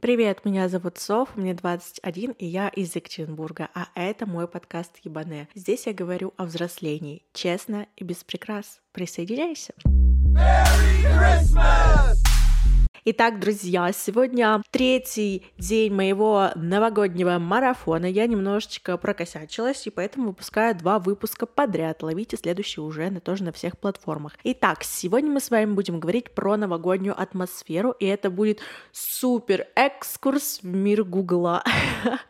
Привет, меня зовут Соф, мне 21, и я из Екатеринбурга, а это мой подкаст Ебане. Здесь я говорю о взрослении, честно и без прикрас. Присоединяйся! Merry Christmas! Итак, друзья, сегодня третий день моего новогоднего марафона. Я немножечко прокосячилась, и поэтому выпускаю два выпуска подряд. Ловите следующий уже на тоже на всех платформах. Итак, сегодня мы с вами будем говорить про новогоднюю атмосферу, и это будет супер экскурс в мир Гугла.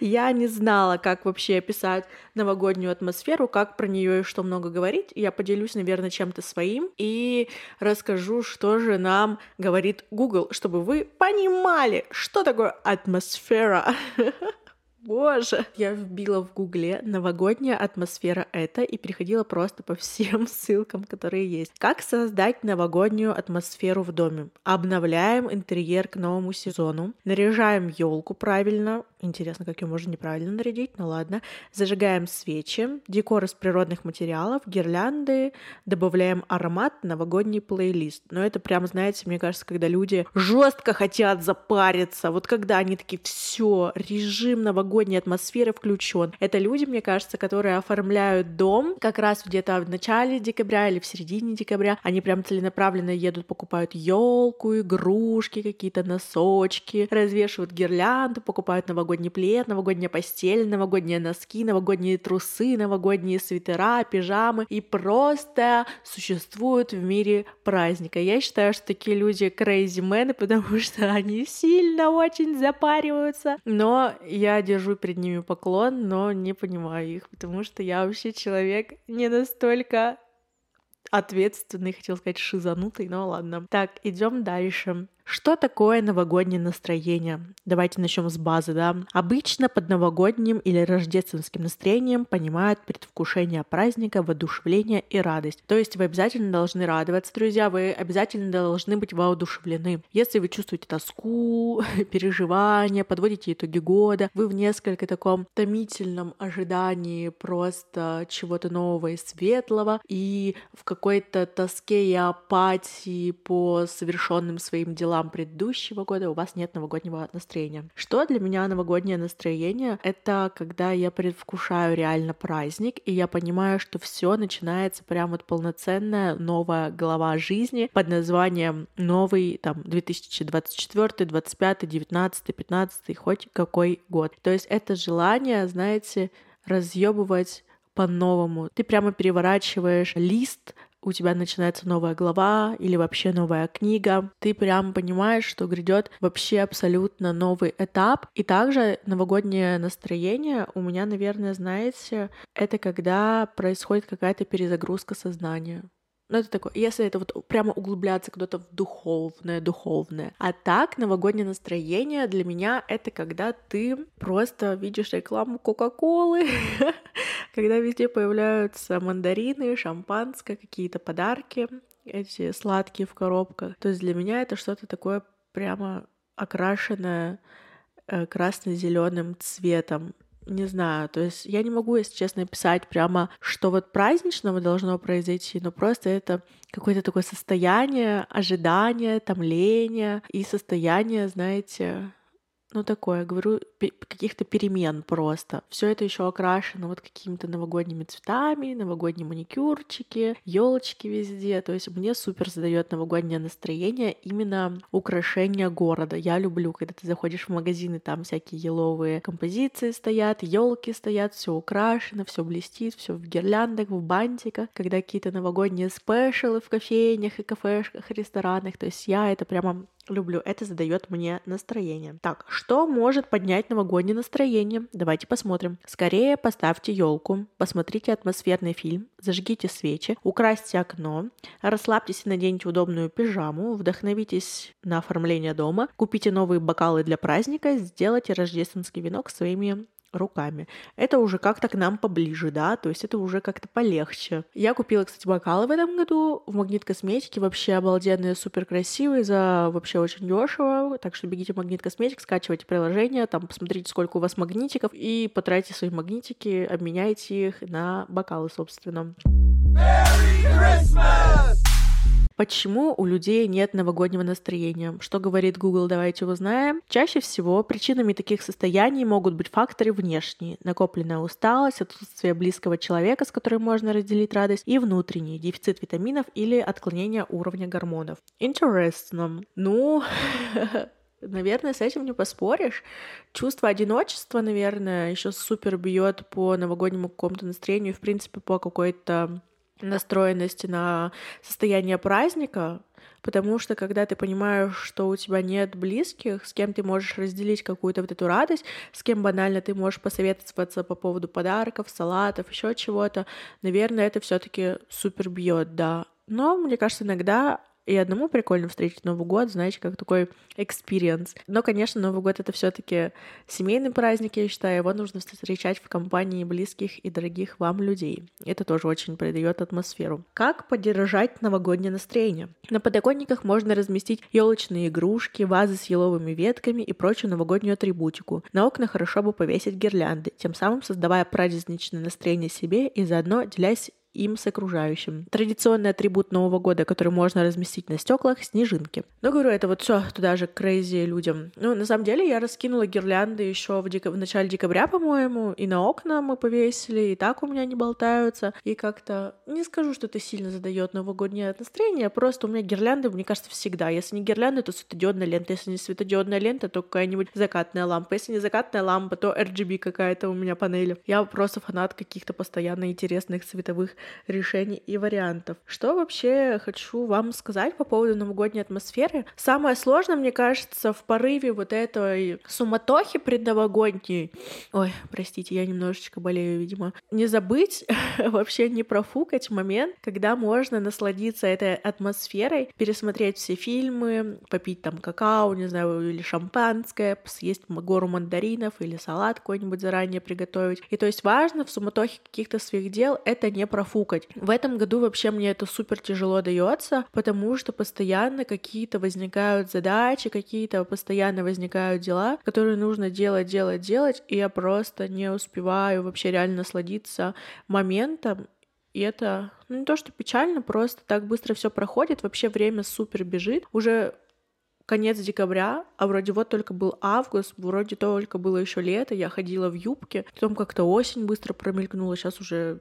Я не знала, как вообще описать новогоднюю атмосферу, как про нее и что много говорить. Я поделюсь, наверное, чем-то своим и расскажу, что же нам говорит Google, чтобы вы понимали, что такое атмосфера. Боже! Я вбила в гугле новогодняя атмосфера это и переходила просто по всем ссылкам, которые есть. Как создать новогоднюю атмосферу в доме? Обновляем интерьер к новому сезону, наряжаем елку правильно, Интересно, как ее можно неправильно нарядить, ну ладно. Зажигаем свечи, декор из природных материалов, гирлянды, добавляем аромат, новогодний плейлист. Но это прям, знаете, мне кажется, когда люди жестко хотят запариться, вот когда они такие, все, режим новогодней атмосферы включен. Это люди, мне кажется, которые оформляют дом как раз где-то в начале декабря или в середине декабря. Они прям целенаправленно едут, покупают елку, игрушки, какие-то носочки, развешивают гирлянды, покупают новогодний плед, новогодняя постель, новогодние носки, новогодние трусы, новогодние свитера, пижамы и просто существуют в мире праздника. Я считаю, что такие люди crazy men, потому что они сильно очень запариваются. Но я держу перед ними поклон, но не понимаю их, потому что я вообще человек не настолько ответственный, хотел сказать шизанутый, но ладно. Так, идем дальше. Что такое новогоднее настроение? Давайте начнем с базы, да. Обычно под новогодним или рождественским настроением понимают предвкушение праздника, воодушевление и радость. То есть вы обязательно должны радоваться, друзья, вы обязательно должны быть воодушевлены. Если вы чувствуете тоску, переживания, подводите итоги года, вы в несколько таком томительном ожидании просто чего-то нового и светлого, и в какой-то тоске и апатии по совершенным своим делам делам предыдущего года у вас нет новогоднего настроения. Что для меня новогоднее настроение? Это когда я предвкушаю реально праздник, и я понимаю, что все начинается прям вот полноценная новая глава жизни под названием новый там 2024, 25, 19, 15, хоть какой год. То есть это желание, знаете, разъебывать по-новому. Ты прямо переворачиваешь лист у тебя начинается новая глава или вообще новая книга, ты прям понимаешь, что грядет вообще абсолютно новый этап. И также новогоднее настроение у меня, наверное, знаете, это когда происходит какая-то перезагрузка сознания. Ну, это такое, если это вот прямо углубляться куда-то в духовное, духовное. А так, новогоднее настроение для меня — это когда ты просто видишь рекламу Кока-Колы, когда везде появляются мандарины, шампанское, какие-то подарки, эти сладкие в коробках. То есть для меня это что-то такое прямо окрашенное э, красно-зеленым цветом не знаю, то есть я не могу, если честно, писать прямо, что вот праздничного должно произойти, но просто это какое-то такое состояние ожидания, томления и состояние, знаете, ну такое, говорю, каких-то перемен просто. Все это еще окрашено вот какими-то новогодними цветами, новогодние маникюрчики, елочки везде. То есть мне супер задает новогоднее настроение именно украшение города. Я люблю, когда ты заходишь в магазин, и там всякие еловые композиции стоят, елки стоят, все украшено, все блестит, все в гирляндах, в бантиках, когда какие-то новогодние спешалы в кофейнях и кафешках, ресторанах. То есть я это прямо люблю. Это задает мне настроение. Так, что может поднять новогоднее настроение? Давайте посмотрим. Скорее поставьте елку, посмотрите атмосферный фильм, зажгите свечи, украсьте окно, расслабьтесь и наденьте удобную пижаму, вдохновитесь на оформление дома, купите новые бокалы для праздника, сделайте рождественский венок своими руками. Это уже как-то к нам поближе, да, то есть это уже как-то полегче. Я купила, кстати, бокалы в этом году в Магнит Косметике, вообще обалденные, супер красивые, за вообще очень дешево, так что бегите в Магнит Косметик, скачивайте приложение, там посмотрите, сколько у вас магнитиков, и потратьте свои магнитики, обменяйте их на бокалы, собственно. Merry Christmas! Почему у людей нет новогоднего настроения? Что говорит Google, давайте узнаем. Чаще всего причинами таких состояний могут быть факторы внешние. Накопленная усталость, отсутствие близкого человека, с которым можно разделить радость, и внутренний дефицит витаминов или отклонение уровня гормонов. Интересно. Ну, Наверное, с этим не поспоришь. Чувство одиночества, наверное, еще супер бьет по новогоднему какому-то настроению, в принципе, по какой-то настроенности на состояние праздника, потому что когда ты понимаешь, что у тебя нет близких, с кем ты можешь разделить какую-то вот эту радость, с кем банально ты можешь посоветоваться по поводу подарков, салатов, еще чего-то, наверное, это все-таки супер бьет, да. Но мне кажется, иногда и одному прикольно встретить Новый год, знаете, как такой experience. Но, конечно, Новый год — это все таки семейный праздник, я считаю, его нужно встречать в компании близких и дорогих вам людей. Это тоже очень придает атмосферу. Как поддержать новогоднее настроение? На подоконниках можно разместить елочные игрушки, вазы с еловыми ветками и прочую новогоднюю атрибутику. На окна хорошо бы повесить гирлянды, тем самым создавая праздничное настроение себе и заодно делясь им с окружающим. Традиционный атрибут Нового года, который можно разместить на стеклах, снежинки. Но говорю, это вот все туда же крейзи людям. Ну, на самом деле, я раскинула гирлянды еще в, дек... в начале декабря, по-моему, и на окна мы повесили, и так у меня не болтаются. И как-то не скажу, что это сильно задает новогоднее настроение, просто у меня гирлянды, мне кажется, всегда. Если не гирлянды, то светодиодная лента. Если не светодиодная лента, то какая-нибудь закатная лампа. Если не закатная лампа, то RGB какая-то у меня панели. Я просто фанат каких-то постоянно интересных световых решений и вариантов. Что вообще хочу вам сказать по поводу новогодней атмосферы? Самое сложное, мне кажется, в порыве вот этой суматохи предновогодней. Ой, простите, я немножечко болею, видимо. Не забыть, вообще не профукать момент, когда можно насладиться этой атмосферой, пересмотреть все фильмы, попить там какао, не знаю, или шампанское, съесть гору мандаринов или салат какой-нибудь заранее приготовить. И то есть важно в суматохе каких-то своих дел это не профукать профукать. В этом году вообще мне это супер тяжело дается, потому что постоянно какие-то возникают задачи, какие-то постоянно возникают дела, которые нужно делать, делать, делать, и я просто не успеваю вообще реально насладиться моментом, и это ну, не то, что печально, просто так быстро все проходит, вообще время супер бежит. Уже конец декабря, а вроде вот только был август, вроде только было еще лето, я ходила в юбке, потом как-то осень быстро промелькнула, сейчас уже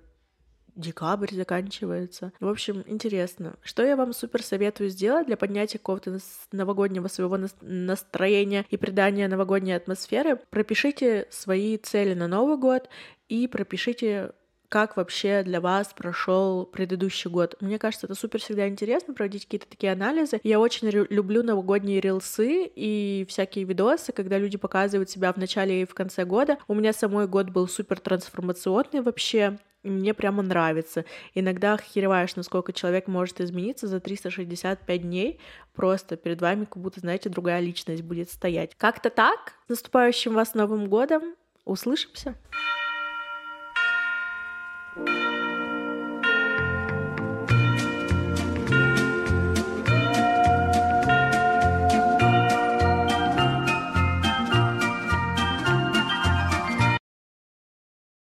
декабрь заканчивается. В общем, интересно. Что я вам супер советую сделать для поднятия какого-то новогоднего своего настроения и придания новогодней атмосферы? Пропишите свои цели на Новый год и пропишите как вообще для вас прошел предыдущий год. Мне кажется, это супер всегда интересно проводить какие-то такие анализы. Я очень люблю новогодние рилсы и всякие видосы, когда люди показывают себя в начале и в конце года. У меня самой год был супер трансформационный вообще. Мне прямо нравится. Иногда охереваешь, насколько человек может измениться за 365 дней. Просто перед вами как будто, знаете, другая личность будет стоять. Как-то так. С наступающим вас Новым годом. Услышимся.